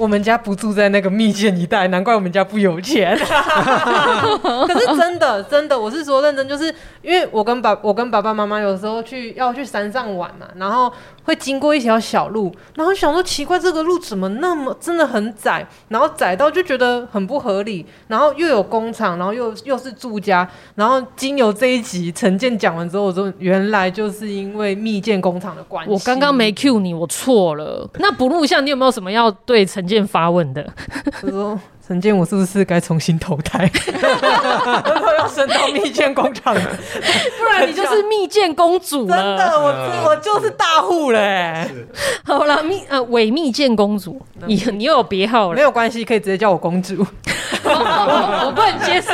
我们家不住在那个蜜饯一带，难怪我们家不有钱。可是真的，真的，我是说认真，就是因为我跟爸，我跟爸爸妈妈有时候去要去山上玩嘛，然后会经过一条小路，然后想说奇怪，这个路怎么那么真的很窄，然后窄到就觉得很不合理，然后又有工厂，然后又又是住家，然后经由这一集陈建讲完之后，我说原来就是因为蜜饯工厂的关系。我刚刚没 cue 你，我错了。那不录像，你有没有什么要对陈建发问的？他说：“陈建，我是不是该重新投胎？要升到蜜饯工厂，不然你就是蜜饯公主了。真的，我我就是大户嘞。好了，蜜呃伪蜜饯公主，你你又有别号了，没有关系，可以直接叫我公主。我我不能接受。”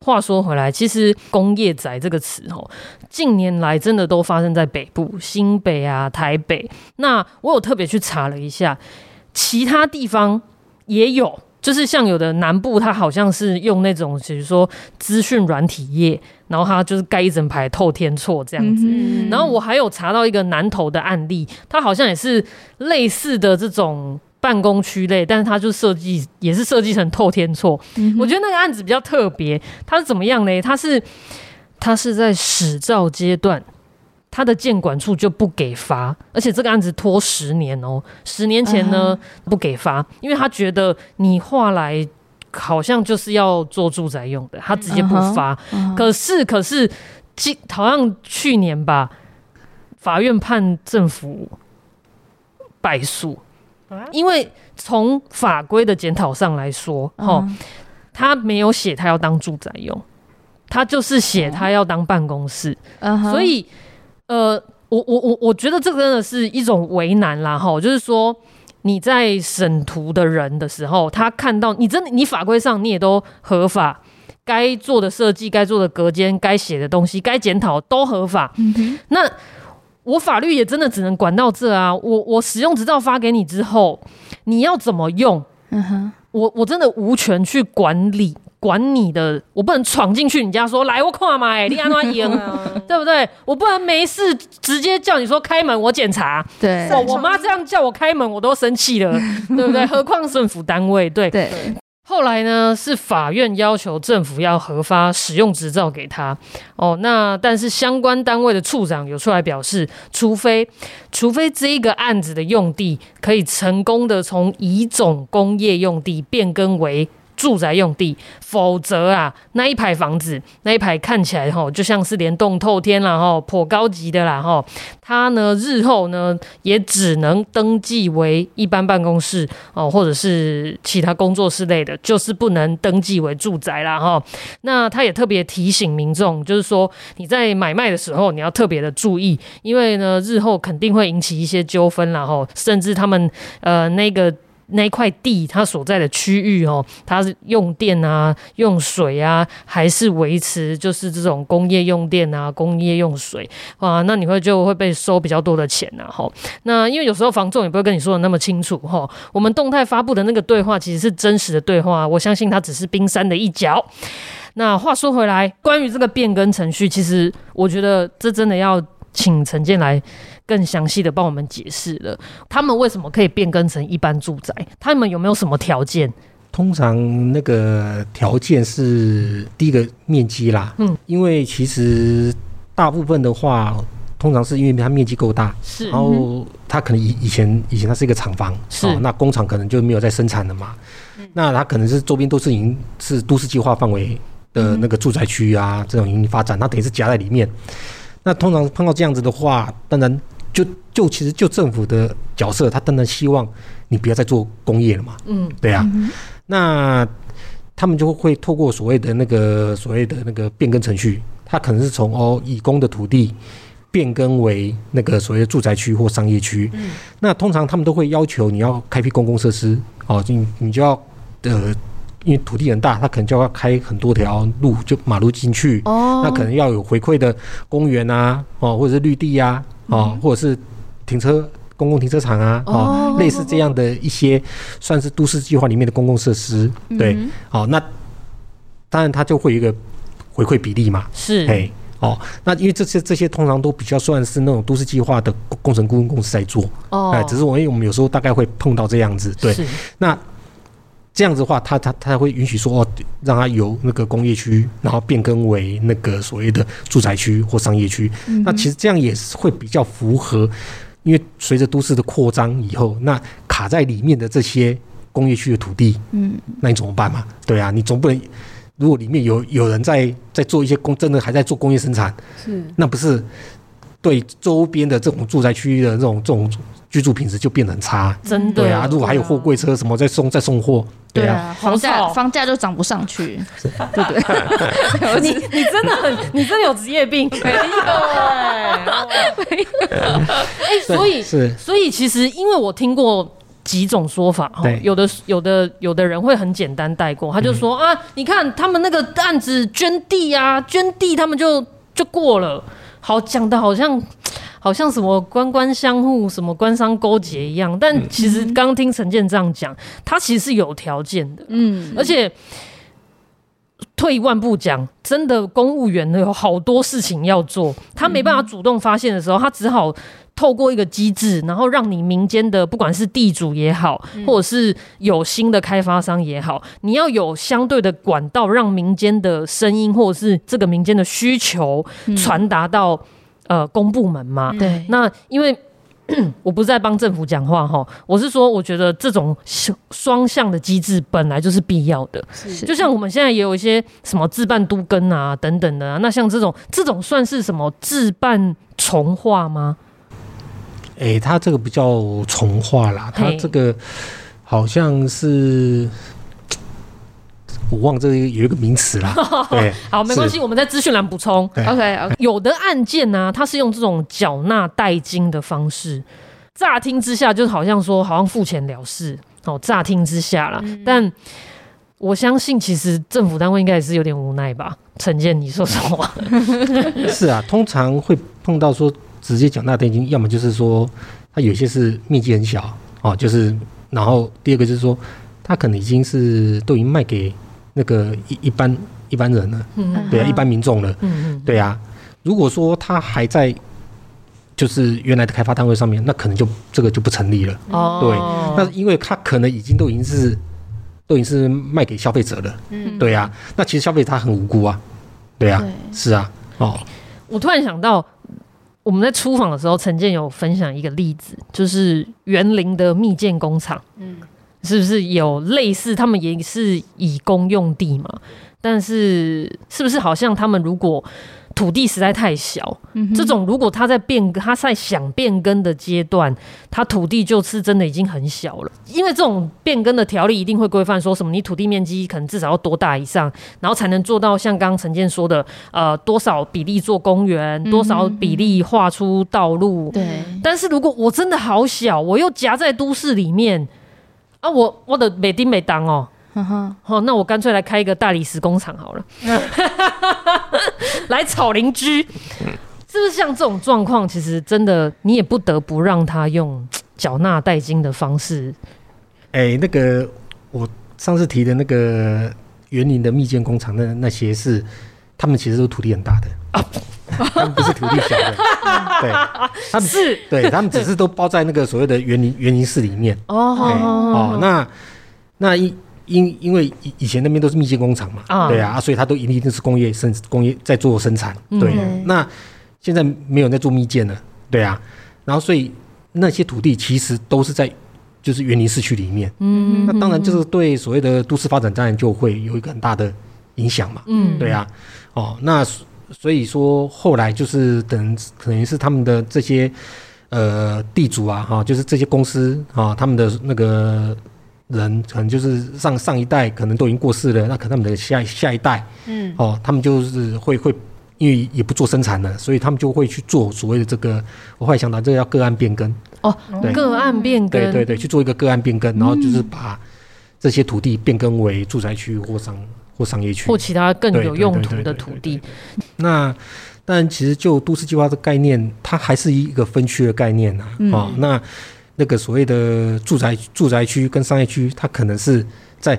话说回来，其实“工业宅”这个词哦，近年来真的都发生在北部、新北啊、台北。那我有特别去查了一下，其他地方也有，就是像有的南部，它好像是用那种，比如说资讯软体业，然后它就是盖一整排透天错这样子。嗯、然后我还有查到一个南投的案例，它好像也是类似的这种。办公区类，但是它就设计也是设计成透天错。嗯、我觉得那个案子比较特别，它是怎么样呢？它是它是在始照阶段，他的建管处就不给发，而且这个案子拖十年哦。十年前呢、uh-huh. 不给发，因为他觉得你画来好像就是要做住宅用的，他直接不发。Uh-huh. Uh-huh. 可是可是今，好像去年吧，法院判政府败诉。因为从法规的检讨上来说，哈、嗯，他没有写他要当住宅用，他就是写他要当办公室，嗯、所以，呃，我我我我觉得这个真的是一种为难啦，哈，就是说你在审图的人的时候，他看到你真的，你法规上你也都合法，该做的设计、该做的隔间、该写的东西、该检讨都合法，嗯、那。我法律也真的只能管到这啊！我我使用执照发给你之后，你要怎么用？嗯哼，我我真的无权去管理管你的，我不能闯进去你家说来我看嘛，你安怎赢，对不对？我不能没事直接叫你说开门，我检查。对，我我妈这样叫我开门，我都生气了，对不对？何况政府单位，对对。后来呢，是法院要求政府要核发使用执照给他哦。那但是相关单位的处长有出来表示，除非除非这一个案子的用地可以成功的从乙种工业用地变更为。住宅用地，否则啊，那一排房子，那一排看起来哈，就像是连栋透天了哈，颇高级的啦哈。它呢，日后呢，也只能登记为一般办公室哦，或者是其他工作室类的，就是不能登记为住宅啦哈。那他也特别提醒民众，就是说你在买卖的时候，你要特别的注意，因为呢，日后肯定会引起一些纠纷啦哈，甚至他们呃那个。那一块地它所在的区域哦，它是用电啊、用水啊，还是维持就是这种工业用电啊、工业用水啊？那你会就会被收比较多的钱呐，哈。那因为有时候房仲也不会跟你说的那么清楚哈。我们动态发布的那个对话其实是真实的对话，我相信它只是冰山的一角。那话说回来，关于这个变更程序，其实我觉得这真的要请陈建来。更详细的帮我们解释了，他们为什么可以变更成一般住宅？他们有没有什么条件？通常那个条件是第一个面积啦，嗯，因为其实大部分的话，通常是因为它面积够大，是，然后它可能以以前以前它是一个厂房，是，哦，那工厂可能就没有在生产了嘛，嗯，那它可能是周边都是已经是都市计划范围的那个住宅区啊，嗯，这种已经发展，它等于是夹在里面。那通常碰到这样子的话，当然。就就其实就政府的角色，他当然希望你不要再做工业了嘛。嗯，对啊。嗯、那他们就会透过所谓的那个所谓的那个变更程序，他可能是从哦乙工的土地变更为那个所谓的住宅区或商业区。嗯。那通常他们都会要求你要开辟公共设施哦，你你就要呃，因为土地很大，他可能就要开很多条路，就马路进去。哦。那可能要有回馈的公园啊，哦，或者是绿地呀、啊。哦，或者是停车公共停车场啊，哦，类似这样的一些算是都市计划里面的公共设施，对，好，那当然它就会有一个回馈比例嘛，是，哎，哦，那因为这些这些通常都比较算是那种都市计划的工程顾问公司在做。哦，哎，只是我因为我们有时候大概会碰到这样子。对，那这样子的话，他他他会允许说哦，让他由那个工业区，然后变更为那个所谓的住宅区或商业区。嗯、那其实这样也是会比较符合，因为随着都市的扩张以后，那卡在里面的这些工业区的土地，嗯，那你怎么办嘛？对啊，你总不能。如果里面有有人在在做一些工，真的还在做工业生产，是那不是对周边的这种住宅区域的这种这种居住品质就变得很差？真的对啊！如果还有货柜车什么在送在送货，对啊，房价房价就涨不上去，对不对？你你真的很你真的有职业病？没有哎，没有哎，所以是所以其实因为我听过。几种说法哈，有的有的有的人会很简单带过，他就说、嗯、啊，你看他们那个案子捐地啊，捐地他们就就过了，好讲的好像好像什么官官相护，什么官商勾结一样，但其实刚听陈建这样讲，他其实是有条件的，嗯，而且退一万步讲，真的公务员呢有好多事情要做，他没办法主动发现的时候，他只好。透过一个机制，然后让你民间的不管是地主也好，或者是有新的开发商也好，你要有相对的管道，让民间的声音或者是这个民间的需求传达到呃公部门嘛。对，那因为 我不是在帮政府讲话哈，我是说，我觉得这种双向的机制本来就是必要的。是，就像我们现在也有一些什么自办都更啊等等的啊，那像这种这种算是什么自办重化吗？哎、欸，它这个不叫重化啦，他这个好像是我忘了这个有一个名词啦。对，好，没关系，我们在资讯栏补充。OK 有的案件呢、啊，它是用这种缴纳代金的方式，乍听之下就好像说好像付钱了事哦，乍听之下啦。嗯、但我相信，其实政府单位应该也是有点无奈吧？陈建，你说什么？是啊，通常会碰到说。直接缴纳代金，要么就是说，它有些是面积很小哦，就是，然后第二个就是说，它可能已经是都已经卖给那个一一般一般人了，嗯，对啊，一般民众了，嗯，对啊。如果说他还在就是原来的开发单位上面，那可能就这个就不成立了，哦，对，那因为他可能已经都已经是都已经是卖给消费者了，嗯，对啊，那其实消费者他很无辜啊，对啊，对。是啊，哦，我突然想到。我们在出访的时候，陈建有分享一个例子，就是园林的蜜饯工厂，嗯，是不是有类似？他们也是以公用地嘛，但是是不是好像他们如果土地实在太小，嗯、这种如果他在变更，他在想变更的阶段，他土地就是真的已经很小了。因为这种变更的条例一定会规范说什么，你土地面积可能至少要多大以上，然后才能做到像刚刚陈建说的，呃，多少比例做公园，多少比例画出道路。对。但是如果我真的好小，我又夹在都市里面，啊，我我的美丁美当哦。好、哦，那我干脆来开一个大理石工厂好了，来炒邻居，是不是像这种状况？其实真的，你也不得不让他用缴纳代金的方式。哎、欸，那个我上次提的那个园林的蜜饯工厂，那那些是他们其实都土地很大的啊，他们不是土地小的，对，他们是。对他们只是都包在那个所谓的园林园林市里面。哦、欸、哦，那那一。因因为以以前那边都是蜜饯工厂嘛，啊。对啊，所以它都一定是工业生工业在做生产，对。嗯、那现在没有在做蜜饯了，对啊。然后所以那些土地其实都是在就是园林市区里面，嗯，那当然就是对所谓的都市发展当然就会有一个很大的影响嘛，嗯，对啊。哦，那所以说后来就是等等于是他们的这些呃地主啊，哈，就是这些公司啊，他们的那个。人可能就是上上一代可能都已经过世了，那可能他们的下下一代，嗯，哦，他们就是会会因为也不做生产了，所以他们就会去做所谓的这个，我后来想到这个叫个案变更。哦，对，个案变更，对对对，去做一个个案变更，然后就是把这些土地变更为住宅区或商或商业区或其他更有用途的土地。那但其实就都市计划的概念，它还是一个分区的概念呐，啊，嗯哦，那。那个所谓的住宅住宅区跟商业区，它可能是在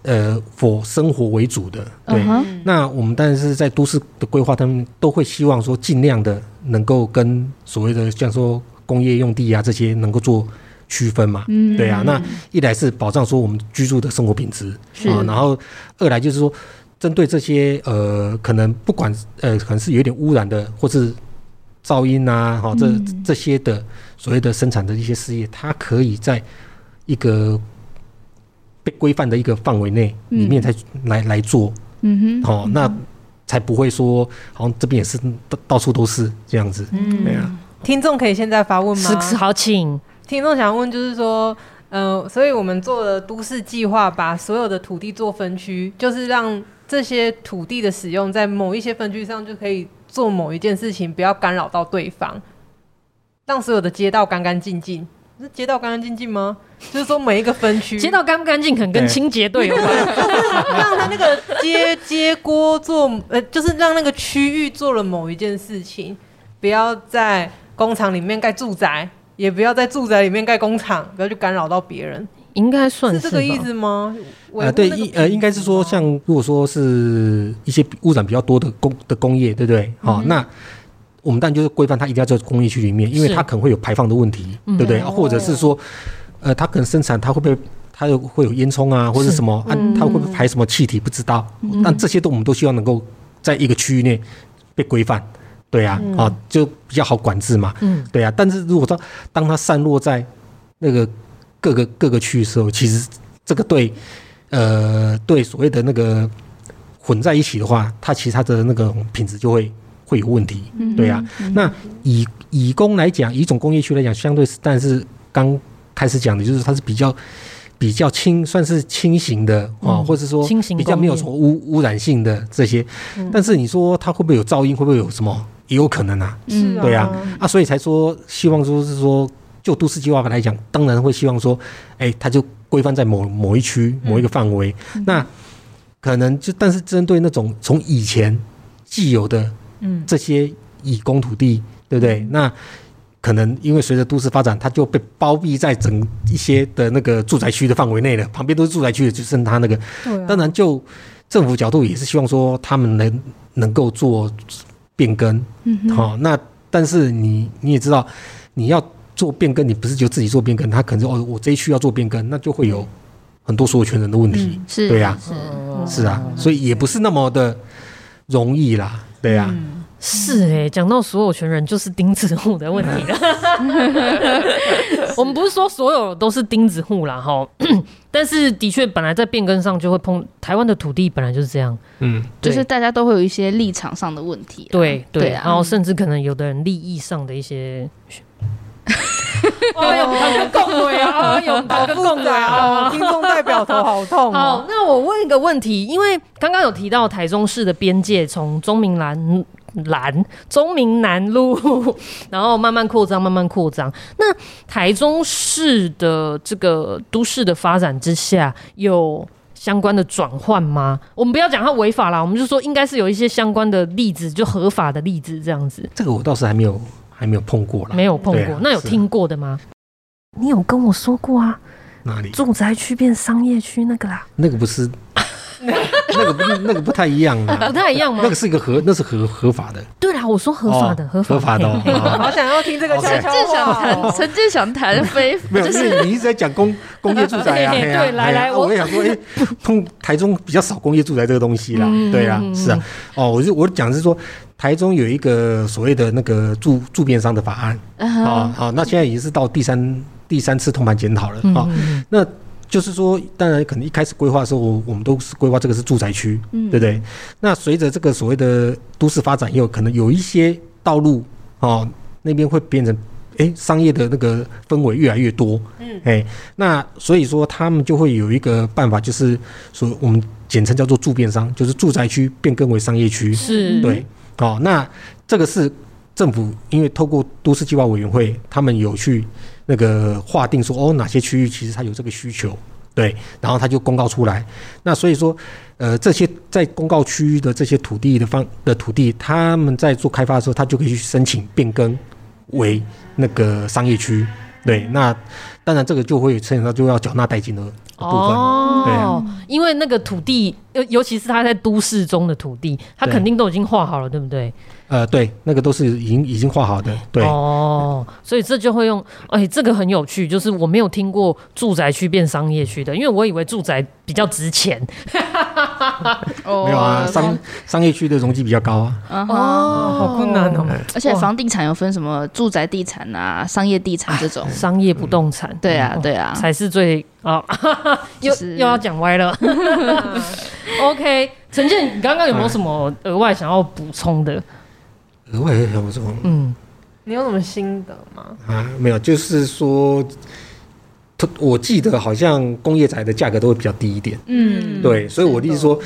呃，for 生活为主的，对。嗯、那我们但是在都市的规划，他们都会希望说尽量的能够跟所谓的像说工业用地啊这些能够做区分嘛，嗯，对啊。那一来是保障说我们居住的生活品质啊，然后二来就是说针对这些呃可能不管呃可能是有点污染的或是噪音啊，哈、哦、这这些的所谓的生产的一些事业，它可以在一个。被规范的一个范围内里面才来、嗯、来做，嗯哼，好、哦，那才不会说好像这边也是到到处都是这样子，嗯，对啊。听众可以现在发问吗？是，好，请。听众想问就是说，呃，所以我们做了都市计划，把所有的土地做分区，就是让这些土地的使用在某一些分区上就可以做某一件事情，不要干扰到对方，让所有的街道干干净净。是街道干干净净吗？就是说每一个分区街道干不干净，可能跟清洁队有关。让他那个街 街锅做，呃，就是让那个区域做了某一件事情，不要在工厂里面盖住宅，也不要在住宅里面盖工厂，不要去干扰到别人。应该算是，是这个意思吗？呃，对，应呃，应该是说，像如果说是一些污染比较多的工的工业，对不对？好、嗯哦，那。我们当然就是规范它一定要在工业区里面，因为它可能会有排放的问题，对不对？或者是说，呃，它可能生产它会不会它有会有烟囱啊，或者什么啊？它会不会排什么气体？不知道。但这些都我们都希望能够在一个区域内被规范，对啊，啊，就比较好管制嘛。嗯，对啊。但是如果说当它散落在那个各个各个区域的时候，其实这个对呃对所谓的那个混在一起的话，它其实它的那个品质就会。会有问题，对呀、啊。嗯嗯、那以以工来讲，以一种工业区来讲，相对是，但是刚开始讲的就是它是比较比较轻，算是轻型的啊，嗯、或者说比较没有什么污污染性的这些。嗯、但是你说它会不会有噪音？会不会有什么？也有可能啊。嗯，对呀、啊。啊，所以才说希望说是说，就都市计划来讲，当然会希望说，哎，它就规范在某某一区某一个范围。嗯、那可能就但是针对那种从以前既有的。嗯，这些以工土地，对不对？那可能因为随着都市发展，它就被包庇在整一些的那个住宅区的范围内了，旁边都是住宅区的，就剩它那个。当然，就政府角度也是希望说，他们能能够做变更。嗯哼。好，那但是你你也知道，你要做变更，你不是就自己做变更，他可能就哦，我这一区要做变更，那就会有很多所有权人的问题。嗯、是。对呀。是。是啊，所以也不是那么的容易啦。对呀、啊嗯，是哎、欸，讲到所有权人就是钉子户的问题了。我们不是说所有都是钉子户啦，哈，但是的确本来在变更上就会碰台湾的土地本来就是这样，嗯，就是大家都会有一些立场上的问题、啊，对对，然后甚至可能有的人利益上的一些。哎呦，他跟共伟啊，哎呦，好复杂啊！听众代表头好痛。好，那我问一个问题，因为刚刚有提到台中市的边界从中明南南中明南路，然后慢慢扩张，慢慢扩张。那台中市的这个都市的发展之下，有相关的转换吗？我们不要讲它违法啦，我们就说应该是有一些相关的例子，就合法的例子这样子。这个我倒是还没有。还没有碰过了，没有碰过，啊、那有听过的吗？啊、你有跟我说过啊？哪里？住宅区变商业区那个啦？那个不是。那个不，那个不太一样啊，不太一样吗？那个是一个合，那是合合法的。对啦，我说合法的，合法的。好想要听这个悄悄话。曾经想谈非，没有，就是你一直在讲工 工业住宅啊。对，来来，我也想说，哎，通台中比较少工业住宅这个东西啦。对啊，是啊。哦，我就我讲是说，台中有一个所谓的那个住住变商的法案。好好，那现在已经是到第三第三次通盘检讨了。好，那。就是说，当然可能一开始规划的时候，我我们都是规划这个是住宅区，嗯、对不对？那随着这个所谓的都市发展，也有可能有一些道路哦，那边会变成哎商业的那个氛围越来越多，嗯，哎，那所以说他们就会有一个办法，就是说我们简称叫做住变商，就是住宅区变更为商业区，是，对，哦，那这个是政府因为透过都市计划委员会，他们有去。那个划定说哦，哪些区域其实它有这个需求，对，然后它就公告出来。那所以说，呃，这些在公告区域的这些土地的方的土地，他们在做开发的时候，他就可以去申请变更为那个商业区。对，那当然这个就会牵扯到就要缴纳代金的。部分。哦，因为那个土地，尤尤其是他在都市中的土地，他肯定都已经画好了，对不对？呃，对，那个都是已经已经画好的，对。哦，所以这就会用，哎，这个很有趣，就是我没有听过住宅区变商业区的，因为我以为住宅比较值钱。哦，没有啊，商商业区的容积比较高啊。哦，好困难哦。而且房地产有分什么住宅地产啊、商业地产这种，商业不动产。对啊，对啊，才是最啊，又又要讲歪了。OK，陈建，你刚刚有没有什么额外想要补充的？额外想补充，嗯，你有什么心得吗？啊，没有，就是说，我记得好像工业宅的价格都会比较低一点，嗯，对，所以我的意思说，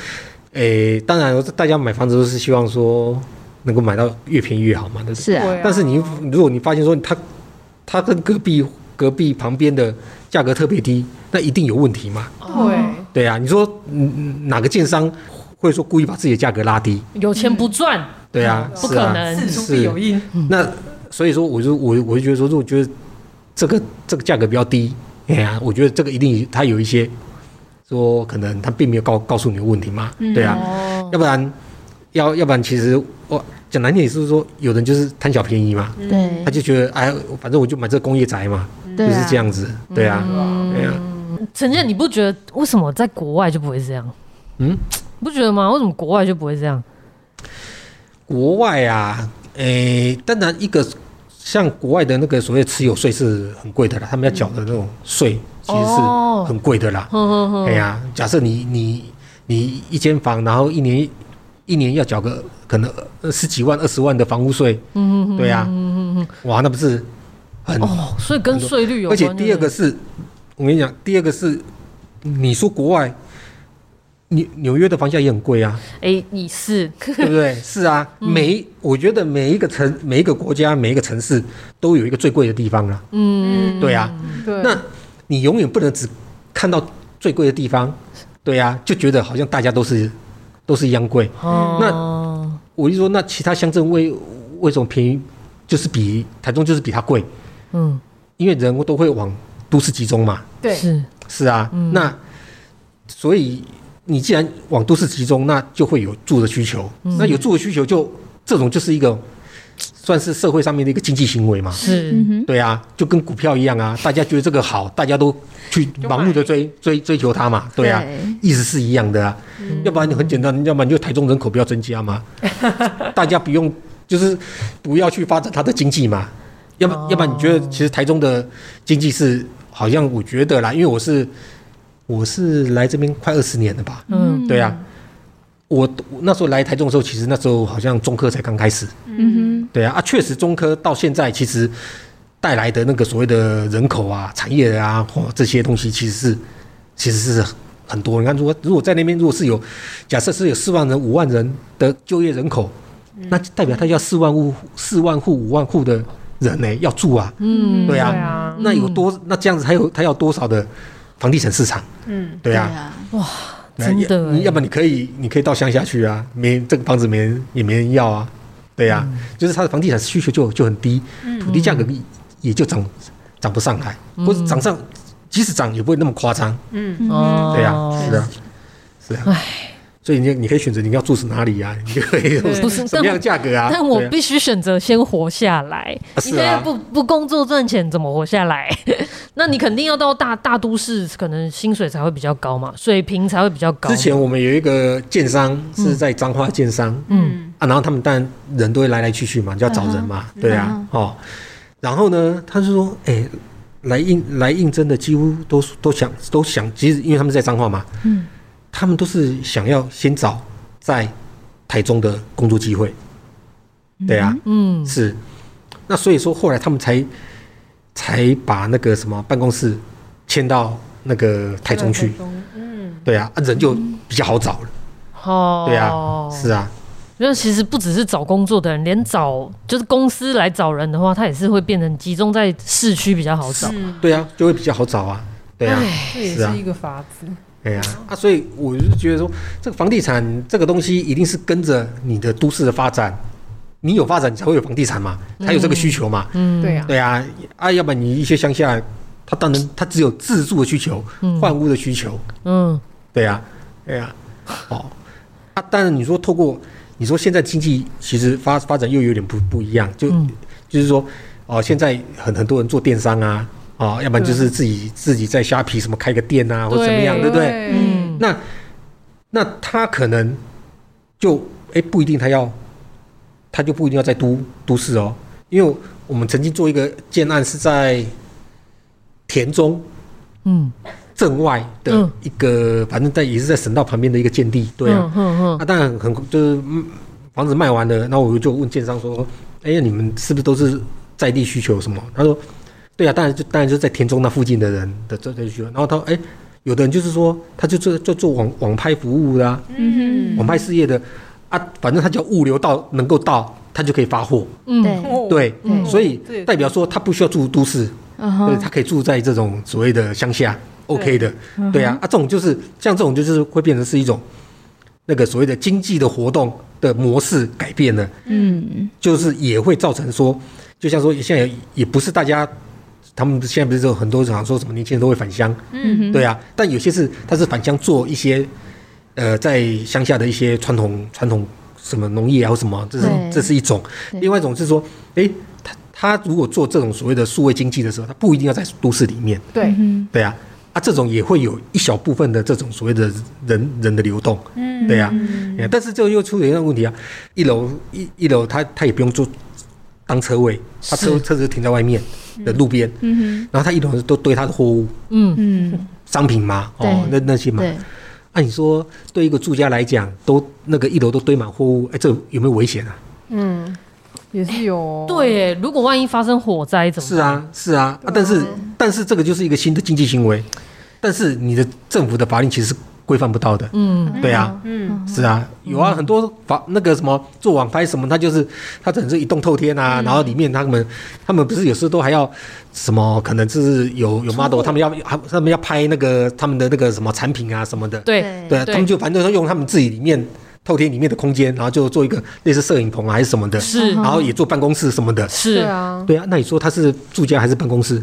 诶、欸，当然大家买房子都是希望说能够买到越便宜越好嘛，对不对？是啊。但是你如果你发现说他他跟隔壁隔壁旁边的价格特别低，那一定有问题嘛？对，对啊。你说嗯哪个建商会说故意把自己的价格拉低？有钱不赚。对啊，不可能，事出必有因。那所以说，我就我我就觉得说，如果觉得这个这个价格比较低，哎呀，我觉得这个一定它有一些说可能他并没有告告诉你的问题嘛，对啊，要不然要要不然其实我讲难听也是说，有人就是贪小便宜嘛，对，他就觉得哎，反正我就买这个工业宅嘛，就是这样子，对啊，对啊。陈建，你不觉得为什么在国外就不会这样？嗯，不觉得吗？为什么国外就不会这样？国外啊，诶、欸，当然一个像国外的那个所谓持有税是很贵的啦，他们要缴的那种税其实是很贵的啦。哎呀，假设你你你一间房，然后一年一年要缴个可能十几万、二十万的房屋税，嗯对呀、啊，哇，那不是很哦？所以跟税率有关。而且第二个是，我跟你讲，第二个是你说国外。纽纽约的房价也很贵啊！哎、欸，你是对不对？是啊，每、嗯、我觉得每一个城、每一个国家、每一个城市都有一个最贵的地方啊。嗯，对啊。对。那你永远不能只看到最贵的地方，对啊，就觉得好像大家都是都是一样贵。哦。那我就说，那其他乡镇为为什么便宜？就是比台中就是比它贵。嗯。因为人都会往都市集中嘛。对。是是啊。嗯、那所以。你既然往都市集中，那就会有住的需求。嗯、那有住的需求就，就这种就是一个算是社会上面的一个经济行为嘛。是，对啊，就跟股票一样啊，大家觉得这个好，大家都去盲目的追追追求它嘛。对啊，对意思是一样的啊。嗯、要不然你很简单，要不然就台中人口不要增加嘛，大家不用就是不要去发展它的经济嘛。要不要不然你觉得其实台中的经济是好像我觉得啦，因为我是。我是来这边快二十年了吧？嗯，对啊，我那时候来台中的时候，其实那时候好像中科才刚开始。嗯哼，对啊，啊，确实中科到现在其实带来的那个所谓的人口啊、产业啊，或这些东西，其实是其实是很多。你看，如果如果在那边如果是有假设是有四万人、五万人的就业人口，那代表他要四万户、四万户、五万户的人呢要住啊。嗯，对啊，那有多那这样子还有他要多少的？房地产市场，嗯，对啊，哇，真的，你要么你可以，你可以到乡下去啊，没这个房子没人也没人要啊，对呀，就是他的房地产需求就就很低，土地价格也就涨涨不上来，或者涨上，即使涨也不会那么夸张，嗯，对呀，是啊，是啊，唉。所以你你可以选择你要住是哪里啊？你就可以不是什么样价格啊？但我必须选择先活下来，你现在不不工作赚钱怎么活下来？那你肯定要到大大都市，可能薪水才会比较高嘛，水平才会比较高。之前我们有一个建商是在彰化建商，嗯啊，然后他们当然人都会来来去去嘛，就要找人嘛，对啊，哦，然后呢，他就说，哎，来应来应征的几乎都都想都想，其实因为他们在彰化嘛，嗯。他们都是想要先找在台中的工作机会，对啊，嗯，是，那所以说后来他们才才把那个什么办公室迁到那个台中去，嗯，对啊，人就比较好找了，哦，对啊，是啊，因为其实不只是找工作的人，连找就是公司来找人的话，他也是会变成集中在市区比较好找，对啊，就会比较好找啊，对啊，这也是一个法子。对呀，啊，所以我就觉得说，这个房地产这个东西一定是跟着你的都市的发展，你有发展，你才会有房地产嘛，才有这个需求嘛。嗯，对呀，对呀，啊，要不然你一些乡下他当然他只有自住的需求，换屋的需求。嗯，对呀，对呀，哦，啊，当然你说透过你说现在经济其实发发展又有点不不一样，就就是说哦，现在很很多人做电商啊，啊，要不然就是自己自己在虾皮什么开个店啊，或者怎么样，对不对？嗯，那那他可能就哎不一定他要，他就不一定要在都都市哦，因为我们曾经做一个建案是在。田中，嗯，镇外的一个，嗯、反正在也是在省道旁边的一个建地，对啊，嗯嗯嗯、啊，当然很就是房子卖完了，那我就问建商说，哎、呀，你们是不是都是在地需求什么？他说，对啊，当然就当然就在田中那附近的人的这这需求。然后他说，哎、欸，有的人就是说，他就做就做网网拍服务啦，啊，嗯哼，网拍事业的啊，反正他只要物流到能够到，他就可以发货，嗯，对，对，所以代表说他不需要住都市。对，他可以住在这种所谓的乡下，OK 的，对啊，啊，这种就是像这种就是会变成是一种那个所谓的经济的活动的模式改变了，嗯，就是也会造成说，就像说现在也不是大家，他们现在不是说很多常说什么年轻人都会返乡，嗯，对啊，但有些是他是返乡做一些呃在乡下的一些传统传统什么农业啊或什么，这是这是一种，另外一种是说，哎。他他如果做这种所谓的数位经济的时候，他不一定要在都市里面。对，对啊，啊，这种也会有一小部分的这种所谓的人人的流动。嗯，对啊，但是这又出现一个问题啊，一楼一一楼他他也不用做当车位，他车车子停在外面的路边。嗯，然后他一楼都堆他的货物。嗯嗯，商品嘛，哦，那那些嘛。按你说对一个住家来讲，都那个一楼都堆满货物，哎，这有没有危险啊？嗯。也是有对，如果万一发生火灾怎么？是啊，是啊，啊，但是但是这个就是一个新的经济行为，但是你的政府的法令其实是规范不到的。嗯，对啊，嗯，是啊，有啊，很多房那个什么做网拍什么，他就是他整是一栋透天啊，然后里面他们他们不是有时候都还要什么，可能就是有有 model，他们要他们要拍那个他们的那个什么产品啊什么的。对。对，他们就反正都用他们自己里面。透天里面的空间，然后就做一个类似摄影棚啊，还是什么的，是，然后也做办公室什么的，是。啊，对啊，那你说他是住家还是办公室？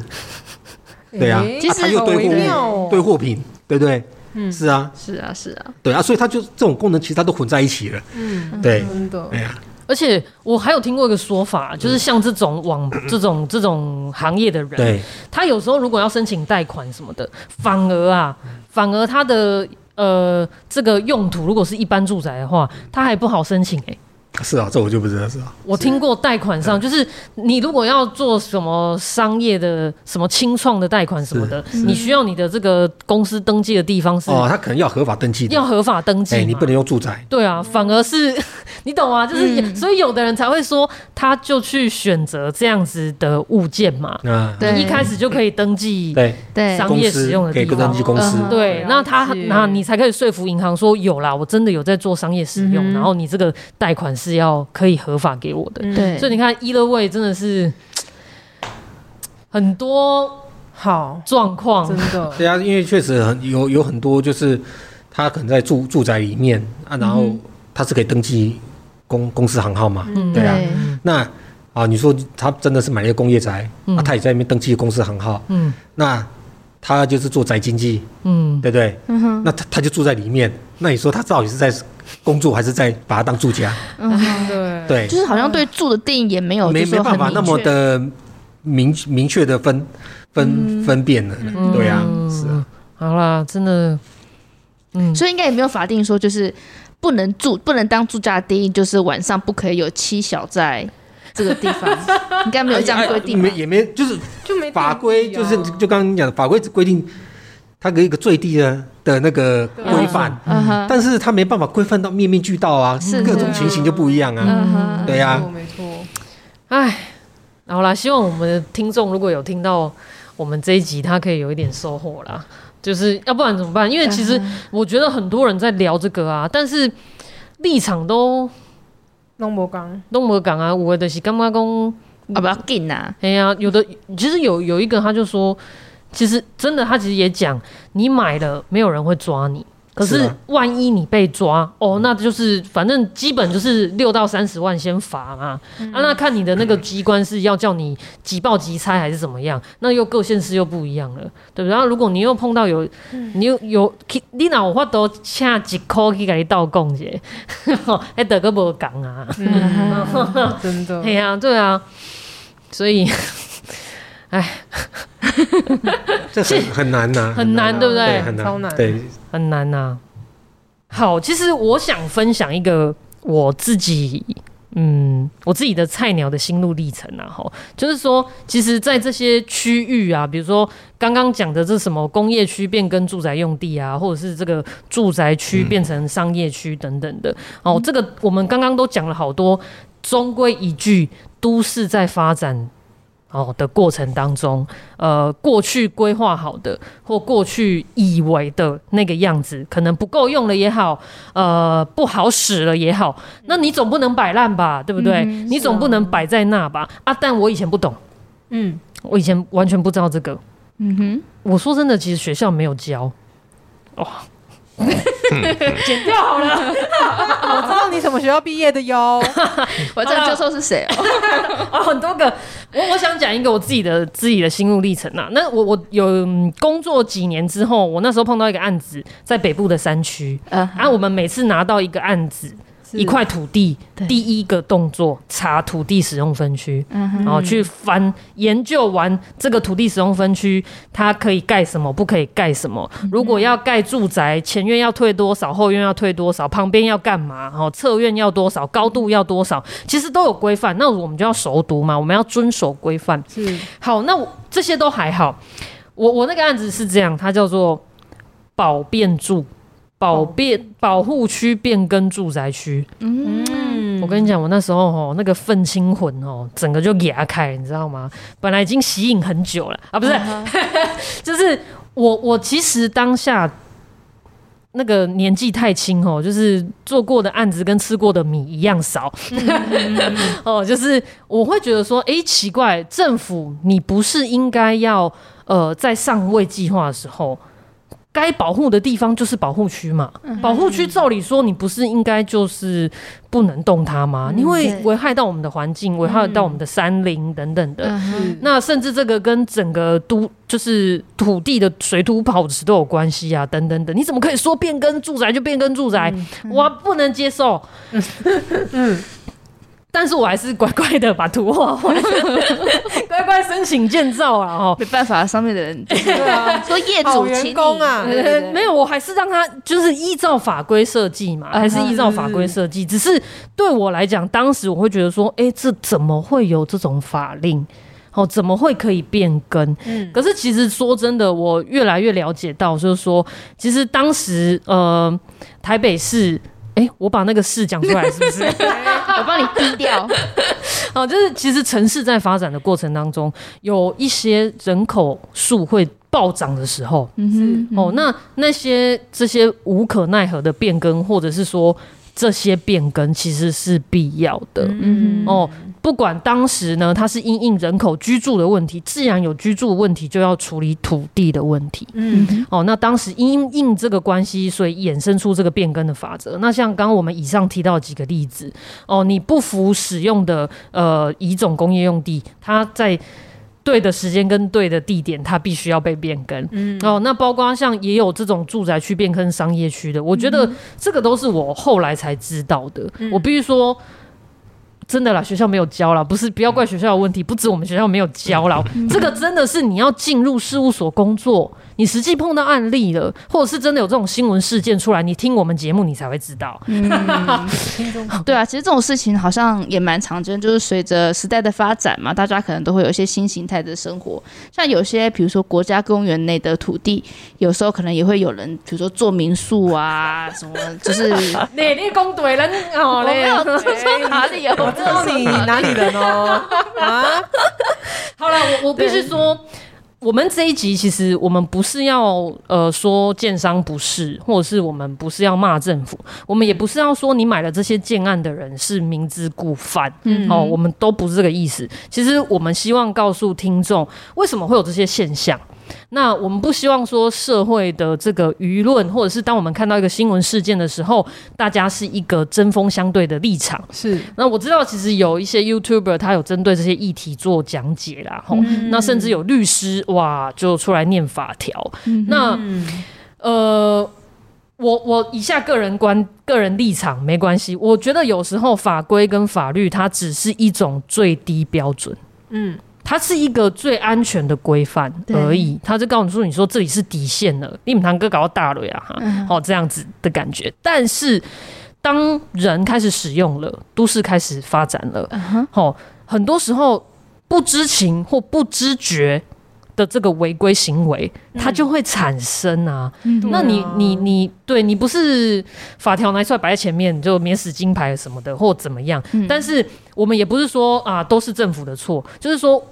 对啊，其实他又堆货堆货品，对不对？嗯，是啊，是啊，是啊，对啊，所以他就这种功能其实他都混在一起了，嗯，对，真的，哎呀，而且我还有听过一个说法，就是像这种网这种这种行业的人，对，他有时候如果要申请贷款什么的，反而啊，反而他的。呃，这个用途如果是一般住宅的话，他还不好申请哎。是啊，这我就不知道是啊。我听过贷款上，就是你如果要做什么商业的、什么清创的贷款什么的，你需要你的这个公司登记的地方是哦，他可能要合法登记，要合法登记，哎你不能用住宅。对啊，反而是 你懂啊，就是所以有的人才会说，他就去选择这样子的物件嘛。啊，对，一开始就可以登记对。对。商业使用的地方，登记公司。对，那他那你才可以说服银行说有啦，我真的有在做商业使用，然后你这个贷款是要可以合法给我的，对，所以你看，Eitherway 真的是很多好状况，真的。对啊，因为确实很有有很多，就是他可能在住住宅里面啊，然后他是可以登记公公司行号嘛，对啊。那啊，你说他真的是买了一个工业宅，啊，他也在那边登记公司行号，嗯，那。他就是做宅经济，嗯，对不对？嗯哼，那他他就住在里面，那你说他到底是在工作还是在把它当住家？嗯，对。对，就是好像对住的定义也没有，没没办法那么的明明确的分分分辨了，对呀，是啊，好啦，真的，嗯，所以应该也没有法定说就是不能住不能当住家的定义，就是晚上不可以有妻小在。这个地方 应该没有这样规定，没也没就是就没法规，就是就刚刚你讲的法规只规定它给一个最低的的那个规范，但是他没办法规范到面面俱到啊，各种情形就不一样啊，对呀，没错。哎，好啦，希望我们的听众如果有听到我们这一集，他可以有一点收获啦。就是要不然怎么办？因为其实我觉得很多人在聊这个啊，但是立场都。弄不讲，弄不讲啊！我的就是感觉讲啊，不要紧呐。哎呀，有的其实有有一个，他就说，其实真的，他其实也讲，你买了，没有人会抓你。可是万一你被抓哦，那就是反正基本就是六到三十万先罚嘛。嗯、啊，那看你的那个机关是要叫你即报即拆还是怎么样？那又各县市又不一样了，对不对？然后如果你又碰到有，嗯、你又有你哪有法度请几箍去给你倒供去，还得个无讲啊？嗯、真的，对啊，对啊，所以。哎，这很很难呐，很难，对不对？很难，超难，对，很难呐。好，其实我想分享一个我自己，嗯，我自己的菜鸟的心路历程啊，哈，就是说，其实，在这些区域啊，比如说刚刚讲的这什么工业区变更住宅用地啊，或者是这个住宅区变成商业区等等的，哦，这个我们刚刚都讲了好多，终归一句，都市在发展。哦的过程当中，呃，过去规划好的或过去以为的那个样子，可能不够用了也好，呃，不好使了也好，那你总不能摆烂吧，对不对？嗯、你总不能摆在那吧？啊，但我以前不懂，嗯，我以前完全不知道这个，嗯哼，我说真的，其实学校没有教，哦。剪掉好了，我知道你什么学校毕业的哟。我知道教授是谁哦。啊，很多个。我我想讲一个我自己的自己的心路历程啊。那我我有工作几年之后，我那时候碰到一个案子，在北部的山区。嗯，然后我们每次拿到一个案子。一块土地，第一个动作查土地使用分区，然后去翻研究完这个土地使用分区，它可以盖什么，不可以盖什么。如果要盖住宅，前院要退多少，后院要退多少，旁边要干嘛？然后侧院要多少，高度要多少，其实都有规范。那我们就要熟读嘛，我们要遵守规范。是好，那这些都还好。我我那个案子是这样，它叫做保变住。保变保护区变更住宅区，嗯，我跟你讲，我那时候哦，那个愤青魂哦，整个就牙开，你知道吗？本来已经吸引很久了。啊，不是，嗯、就是我我其实当下那个年纪太轻哦，就是做过的案子跟吃过的米一样少，嗯、哦，就是我会觉得说，哎、欸，奇怪，政府你不是应该要呃在上位计划的时候。该保护的地方就是保护区嘛，嗯、保护区照理说你不是应该就是不能动它吗？嗯、你会危害到我们的环境，危害到我们的山林等等的。嗯、那甚至这个跟整个都就是土地的水土保持都有关系啊，等等等。你怎么可以说变更住宅就变更住宅？我不能接受。嗯。但是我还是乖乖的把图画完，乖乖申请建造啊！哦，没办法，上面的人对啊，说业主员工啊，没有，我还是让他就是依照法规设计嘛，还是依照法规设计。只是对我来讲，当时我会觉得说，哎、欸，这怎么会有这种法令？哦，怎么会可以变更？嗯，可是其实说真的，我越来越了解到，就是说，其实当时呃，台北市。哎、欸，我把那个市讲出来是不是？我帮你低调。哦，就是其实城市在发展的过程当中，有一些人口数会暴涨的时候。嗯哼。哦，那那些这些无可奈何的变更，或者是说这些变更，其实是必要的。嗯哼。哦。不管当时呢，它是因应人口居住的问题，自然有居住的问题，就要处理土地的问题。嗯，哦，那当时因应这个关系，所以衍生出这个变更的法则。那像刚刚我们以上提到几个例子，哦，你不符使用的呃乙种工业用地，它在对的时间跟对的地点，它必须要被变更。嗯，哦，那包括像也有这种住宅区变更商业区的，我觉得这个都是我后来才知道的。嗯，我必须说。真的啦，学校没有教啦，不是，不要怪学校的问题，不止我们学校没有教啦，这个真的是你要进入事务所工作。你实际碰到案例了，或者是真的有这种新闻事件出来，你听我们节目，你才会知道。嗯、对啊，其实这种事情好像也蛮常见，就是随着时代的发展嘛，大家可能都会有一些新形态的生活。像有些，比如说国家公园内的土地，有时候可能也会有人，比如说做民宿啊，什么就是。你你公对人，哦，没有说哪里有，我知道你哪里人哦。啊，好了，我我必须说。我们这一集其实我们不是要呃说建商不是，或者是我们不是要骂政府，我们也不是要说你买了这些建案的人是明知故犯，嗯，哦，我们都不是这个意思。其实我们希望告诉听众，为什么会有这些现象？那我们不希望说社会的这个舆论，或者是当我们看到一个新闻事件的时候，大家是一个针锋相对的立场。是。那我知道，其实有一些 YouTuber 他有针对这些议题做讲解啦，吼、嗯。那甚至有律师哇，就出来念法条。嗯、那呃。我我以下个人观、个人立场没关系。我觉得有时候法规跟法律它只是一种最低标准，嗯，它是一个最安全的规范而已。它就告诉你说，这里是底线了，你们堂哥搞到大了呀，哈，好这样子的感觉。但是当人开始使用了，都市开始发展了，好，很多时候不知情或不知觉。的这个违规行为，它就会产生啊。嗯、那你你你，对你不是法条拿出来摆在前面就免死金牌什么的，或怎么样？嗯、但是我们也不是说啊，都是政府的错。就是说，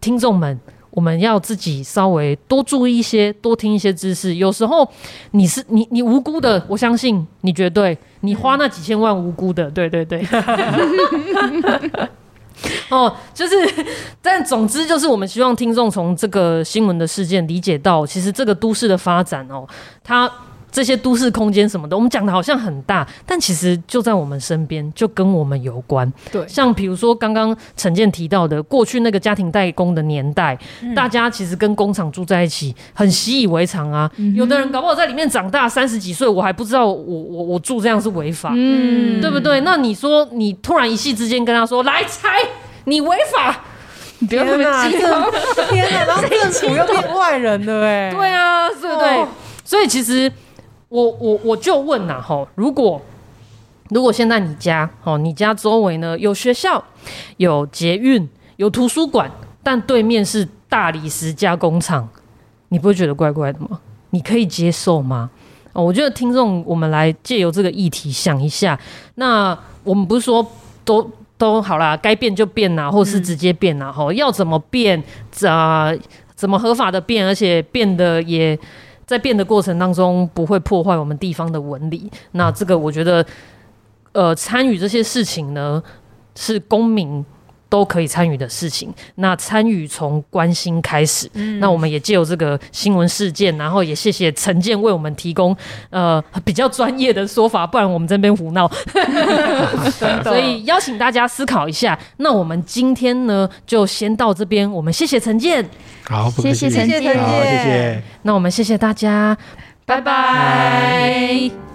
听众们，我们要自己稍微多注意一些，多听一些知识。有时候你是你你无辜的，我相信你绝对你花那几千万无辜的，对对对。哦，就是，但总之就是，我们希望听众从这个新闻的事件理解到，其实这个都市的发展哦，它这些都市空间什么的，我们讲的好像很大，但其实就在我们身边，就跟我们有关。对，像比如说刚刚陈建提到的，过去那个家庭代工的年代，嗯、大家其实跟工厂住在一起，很习以为常啊。嗯、有的人搞不好在里面长大三十几岁，我还不知道我我我住这样是违法，嗯，对不对？那你说你突然一气之间跟他说来拆。你违法！你不要那么激动！天哪，然后政府又变外人了哎！对啊，对不对？哦、所以其实我我我就问呐，吼，如果如果现在你家哦，你家周围呢有学校、有捷运、有图书馆，但对面是大理石加工厂，你不会觉得怪怪的吗？你可以接受吗？哦，我觉得听众，我们来借由这个议题想一下。那我们不是说都。都好啦，该变就变啦，或是直接变啦，吼、嗯，要怎么变？啊、呃，怎么合法的变？而且变的也在变的过程当中不会破坏我们地方的纹理。那这个我觉得，呃，参与这些事情呢，是公民。都可以参与的事情，那参与从关心开始。嗯、那我们也借由这个新闻事件，然后也谢谢陈建为我们提供呃比较专业的说法，不然我们这边胡闹。所以邀请大家思考一下。那我们今天呢，就先到这边。我们谢谢陈建，好，谢谢陈建，好，谢谢。那我们谢谢大家，拜拜。拜拜。